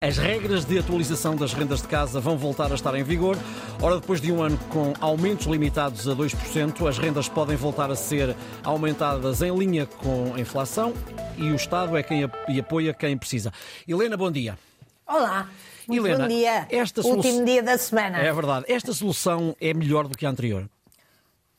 As regras de atualização das rendas de casa vão voltar a estar em vigor. Ora, depois de um ano com aumentos limitados a 2%, as rendas podem voltar a ser aumentadas em linha com a inflação e o Estado é quem apoia quem precisa. Helena, bom dia. Olá. Helena, bom dia. Esta Último dia da semana. É verdade. Esta solução é melhor do que a anterior?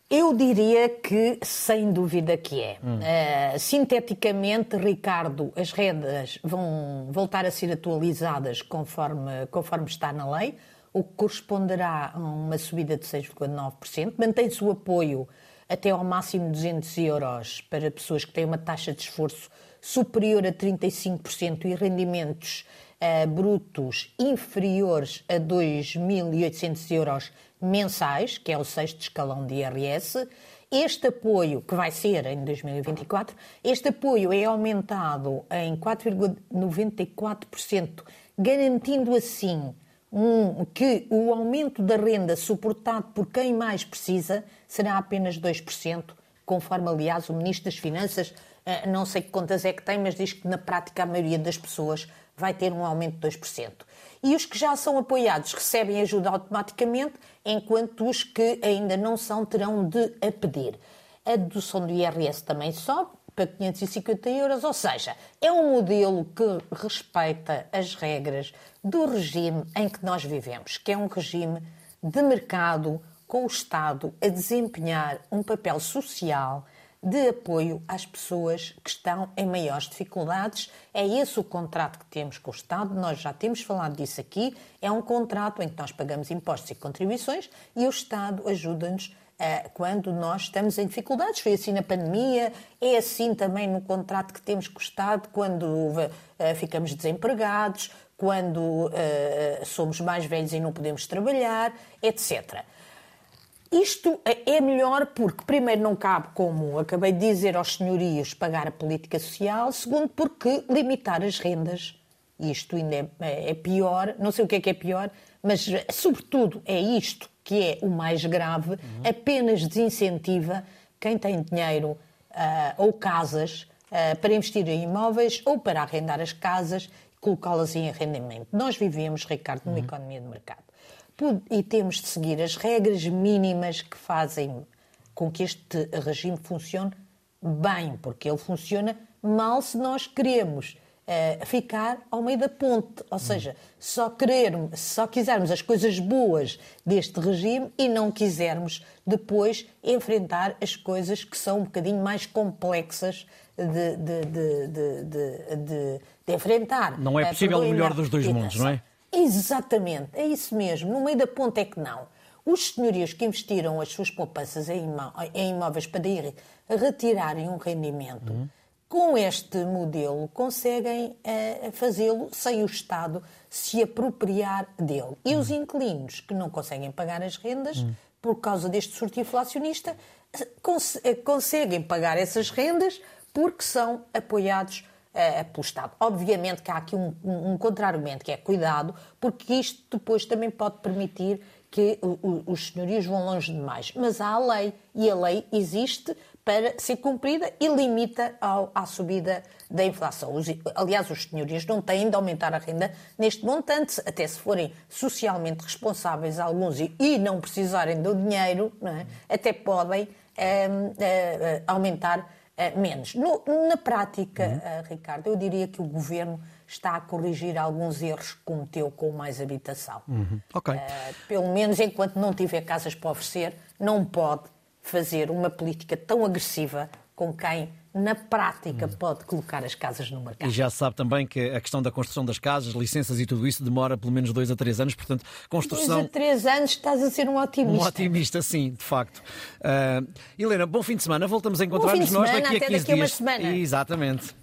Eu diria que, sem dúvida que é. Hum. Uh, sinteticamente, Ricardo, as rendas vão voltar a ser atualizadas conforme, conforme está na lei, o que corresponderá a uma subida de 6,9%. Mantém-se o apoio até ao máximo de 200 euros para pessoas que têm uma taxa de esforço superior a 35% e rendimentos uh, brutos inferiores a 2.800 euros mensais, que é o sexto escalão de IRS. Este apoio, que vai ser em 2024, este apoio é aumentado em 4,94%, garantindo assim um, que o aumento da renda suportado por quem mais precisa será apenas 2%, conforme, aliás, o Ministro das Finanças, eh, não sei que contas é que tem, mas diz que na prática a maioria das pessoas vai ter um aumento de 2%. E os que já são apoiados recebem ajuda automaticamente, enquanto os que ainda não são terão de a pedir. A dedução do IRS também sobe para 550 euros, ou seja, é um modelo que respeita as regras do regime em que nós vivemos, que é um regime de mercado com o Estado a desempenhar um papel social de apoio às pessoas que estão em maiores dificuldades. É esse o contrato que temos com o Estado, nós já temos falado disso aqui. É um contrato em que nós pagamos impostos e contribuições e o Estado ajuda-nos uh, quando nós estamos em dificuldades. Foi assim na pandemia, é assim também no contrato que temos com o Estado quando uh, ficamos desempregados, quando uh, somos mais velhos e não podemos trabalhar, etc. Isto é melhor porque, primeiro, não cabe, como acabei de dizer aos senhorios, pagar a política social, segundo, porque limitar as rendas, isto ainda é, é, é pior, não sei o que é que é pior, mas, sobretudo, é isto que é o mais grave, uhum. apenas desincentiva quem tem dinheiro uh, ou casas uh, para investir em imóveis ou para arrendar as casas e colocá-las em arrendamento. Nós vivemos, Ricardo, numa uhum. economia de mercado e temos de seguir as regras mínimas que fazem com que este regime funcione bem, porque ele funciona mal se nós queremos uh, ficar ao meio da ponte, ou seja, só querermos, só quisermos as coisas boas deste regime e não quisermos depois enfrentar as coisas que são um bocadinho mais complexas de, de, de, de enfrentar. Não é possível o melhor dos dois mundos, não é? Exatamente, é isso mesmo. No meio da ponta é que não. Os senhorios que investiram as suas poupanças em, imóveis para ir retirarem um rendimento, uhum. com este modelo conseguem uh, fazê-lo sem o Estado se apropriar dele. E uhum. os inquilinos que não conseguem pagar as rendas, uhum. por causa deste surto inflacionista, cons eh, conseguem pagar essas rendas porque são apoiados uh, pelo Estado. Obviamente que há aqui um, um, um que é cuidado, porque isto depois também pode permitir que os senhorios vão longe demais. Mas há a lei, e a lei existe para ser cumprida e limita ao, à subida da inflação. Os, aliás, os senhorios não têm de aumentar a renda neste montante, até se forem socialmente responsáveis alguns e, e não precisarem do dinheiro, é? até podem uh, uh, aumentar menos. No, na prática, uhum. uh, Ricardo, eu diria que o governo está a corrigir alguns erros que cometeu com mais habitação. Uhum. Okay. Uh, pelo menos enquanto não tiver casas para oferecer, não pode fazer uma política tão agressiva com quem na prática, pode colocar as casas no mercado. E já se sabe também que a questão da construção das casas, licenças e tudo isso demora pelo menos dois a três anos, portanto, construção... Dois a três anos estás a ser um otimista. Um otimista, sim, de facto. Uh, Helena, bom fim de semana, voltamos a encontrar-nos nós daqui a 15 daqui dias. Uma semana. Exatamente.